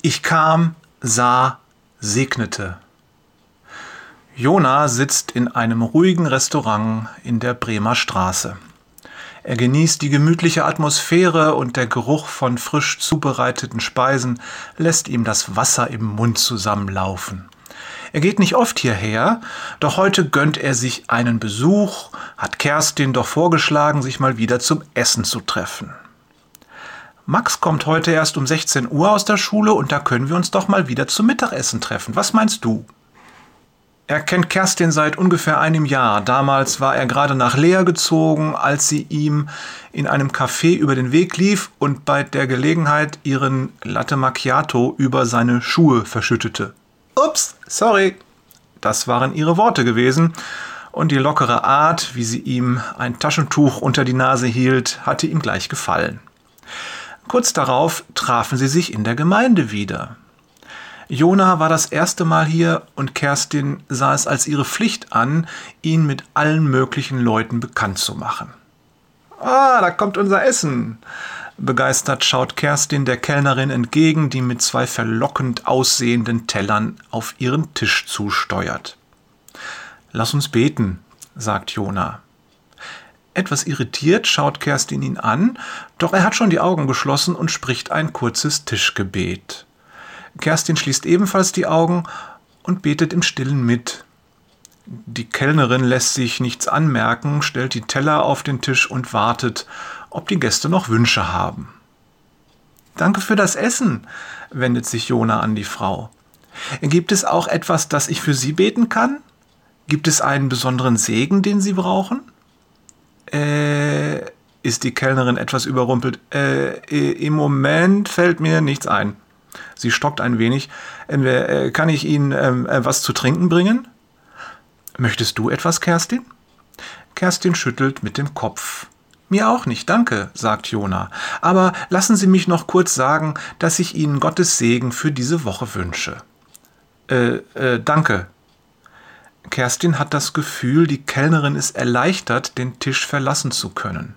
Ich kam, sah, segnete. Jona sitzt in einem ruhigen Restaurant in der Bremer Straße. Er genießt die gemütliche Atmosphäre und der Geruch von frisch zubereiteten Speisen lässt ihm das Wasser im Mund zusammenlaufen. Er geht nicht oft hierher, doch heute gönnt er sich einen Besuch, hat Kerstin doch vorgeschlagen, sich mal wieder zum Essen zu treffen. Max kommt heute erst um 16 Uhr aus der Schule und da können wir uns doch mal wieder zum Mittagessen treffen. Was meinst du? Er kennt Kerstin seit ungefähr einem Jahr. Damals war er gerade nach Lea gezogen, als sie ihm in einem Café über den Weg lief und bei der Gelegenheit ihren Latte Macchiato über seine Schuhe verschüttete. Ups, sorry. Das waren ihre Worte gewesen. Und die lockere Art, wie sie ihm ein Taschentuch unter die Nase hielt, hatte ihm gleich gefallen. Kurz darauf trafen sie sich in der Gemeinde wieder. Jona war das erste Mal hier und Kerstin sah es als ihre Pflicht an, ihn mit allen möglichen Leuten bekannt zu machen. Ah, da kommt unser Essen. Begeistert schaut Kerstin der Kellnerin entgegen, die mit zwei verlockend aussehenden Tellern auf ihren Tisch zusteuert. Lass uns beten, sagt Jona. Etwas irritiert schaut Kerstin ihn an, doch er hat schon die Augen geschlossen und spricht ein kurzes Tischgebet. Kerstin schließt ebenfalls die Augen und betet im stillen mit. Die Kellnerin lässt sich nichts anmerken, stellt die Teller auf den Tisch und wartet, ob die Gäste noch Wünsche haben. Danke für das Essen, wendet sich Jona an die Frau. Gibt es auch etwas, das ich für Sie beten kann? Gibt es einen besonderen Segen, den Sie brauchen? Äh, ist die Kellnerin etwas überrumpelt. Äh, im Moment fällt mir nichts ein. Sie stockt ein wenig. Äh, kann ich Ihnen ähm, äh, was zu trinken bringen? Möchtest du etwas, Kerstin? Kerstin schüttelt mit dem Kopf. Mir auch nicht, danke, sagt Jona. Aber lassen Sie mich noch kurz sagen, dass ich Ihnen Gottes Segen für diese Woche wünsche. Äh, äh, danke, Kerstin hat das Gefühl, die Kellnerin ist erleichtert, den Tisch verlassen zu können.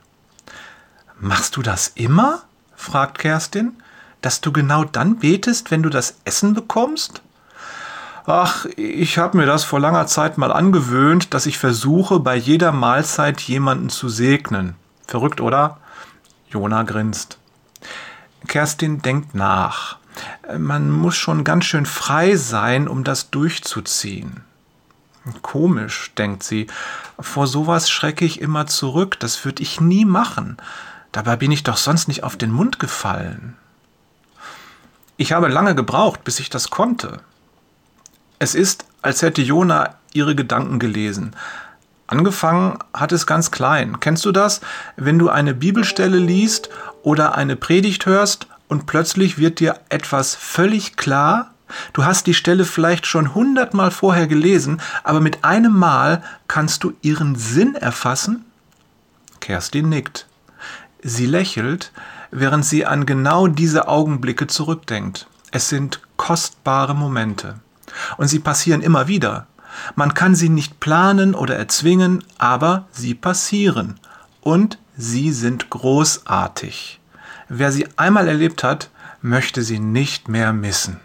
Machst du das immer? fragt Kerstin. Dass du genau dann betest, wenn du das Essen bekommst? Ach, ich habe mir das vor langer Zeit mal angewöhnt, dass ich versuche, bei jeder Mahlzeit jemanden zu segnen. Verrückt, oder? Jona grinst. Kerstin denkt nach. Man muss schon ganz schön frei sein, um das durchzuziehen. Komisch, denkt sie. Vor sowas schrecke ich immer zurück. Das würde ich nie machen. Dabei bin ich doch sonst nicht auf den Mund gefallen. Ich habe lange gebraucht, bis ich das konnte. Es ist, als hätte Jona ihre Gedanken gelesen. Angefangen hat es ganz klein. Kennst du das? Wenn du eine Bibelstelle liest oder eine Predigt hörst und plötzlich wird dir etwas völlig klar Du hast die Stelle vielleicht schon hundertmal vorher gelesen, aber mit einem Mal kannst du ihren Sinn erfassen? Kerstin nickt. Sie lächelt, während sie an genau diese Augenblicke zurückdenkt. Es sind kostbare Momente. Und sie passieren immer wieder. Man kann sie nicht planen oder erzwingen, aber sie passieren. Und sie sind großartig. Wer sie einmal erlebt hat, möchte sie nicht mehr missen.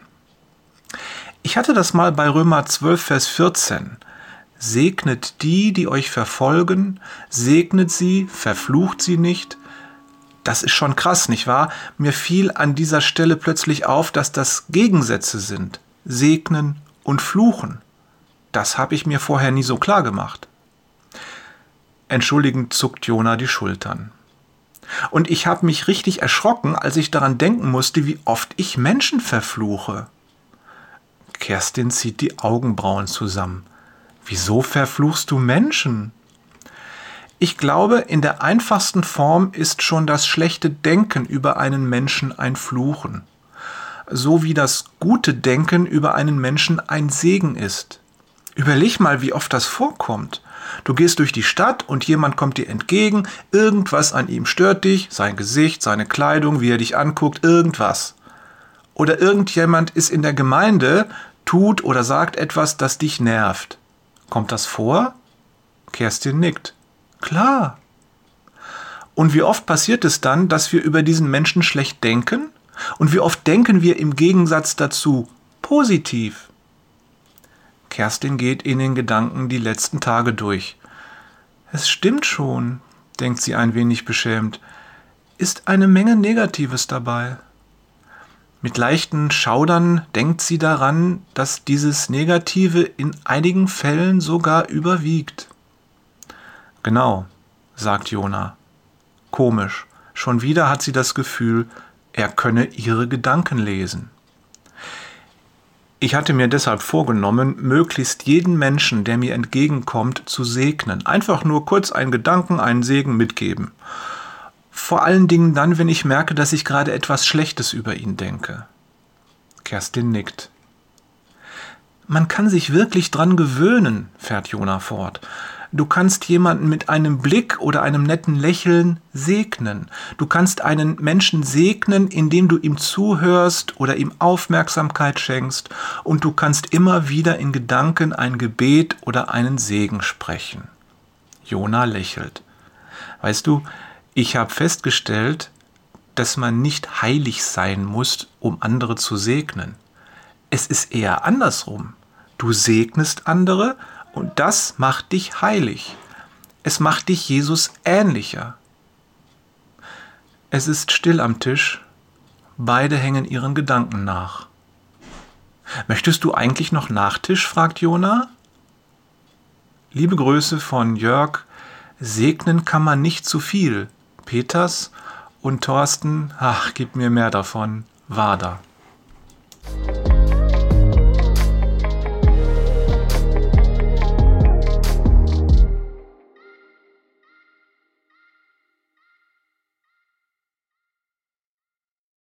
Ich hatte das mal bei Römer 12, Vers 14. Segnet die, die euch verfolgen, segnet sie, verflucht sie nicht. Das ist schon krass, nicht wahr? Mir fiel an dieser Stelle plötzlich auf, dass das Gegensätze sind. Segnen und fluchen. Das habe ich mir vorher nie so klar gemacht. Entschuldigend zuckt Jona die Schultern. Und ich habe mich richtig erschrocken, als ich daran denken musste, wie oft ich Menschen verfluche. Kerstin zieht die Augenbrauen zusammen. Wieso verfluchst du Menschen? Ich glaube, in der einfachsten Form ist schon das schlechte Denken über einen Menschen ein Fluchen, so wie das gute Denken über einen Menschen ein Segen ist. Überleg mal, wie oft das vorkommt. Du gehst durch die Stadt und jemand kommt dir entgegen, irgendwas an ihm stört dich, sein Gesicht, seine Kleidung, wie er dich anguckt, irgendwas. Oder irgendjemand ist in der Gemeinde, tut oder sagt etwas, das dich nervt. Kommt das vor? Kerstin nickt. Klar. Und wie oft passiert es dann, dass wir über diesen Menschen schlecht denken? Und wie oft denken wir im Gegensatz dazu positiv? Kerstin geht in den Gedanken die letzten Tage durch. Es stimmt schon, denkt sie ein wenig beschämt, ist eine Menge Negatives dabei. Mit leichten Schaudern denkt sie daran, dass dieses Negative in einigen Fällen sogar überwiegt. Genau, sagt Jona. Komisch, schon wieder hat sie das Gefühl, er könne ihre Gedanken lesen. Ich hatte mir deshalb vorgenommen, möglichst jeden Menschen, der mir entgegenkommt, zu segnen. Einfach nur kurz einen Gedanken, einen Segen mitgeben. Vor allen Dingen dann, wenn ich merke, dass ich gerade etwas Schlechtes über ihn denke. Kerstin nickt. Man kann sich wirklich dran gewöhnen, fährt Jona fort. Du kannst jemanden mit einem Blick oder einem netten Lächeln segnen. Du kannst einen Menschen segnen, indem du ihm zuhörst oder ihm Aufmerksamkeit schenkst. Und du kannst immer wieder in Gedanken ein Gebet oder einen Segen sprechen. Jona lächelt. Weißt du, ich habe festgestellt, dass man nicht heilig sein muss, um andere zu segnen. Es ist eher andersrum. Du segnest andere und das macht dich heilig. Es macht dich Jesus ähnlicher. Es ist still am Tisch, beide hängen ihren Gedanken nach. Möchtest du eigentlich noch Nachtisch? fragt Jona. Liebe Grüße von Jörg. Segnen kann man nicht zu viel. Peters und Thorsten, ach, gib mir mehr davon, Wader.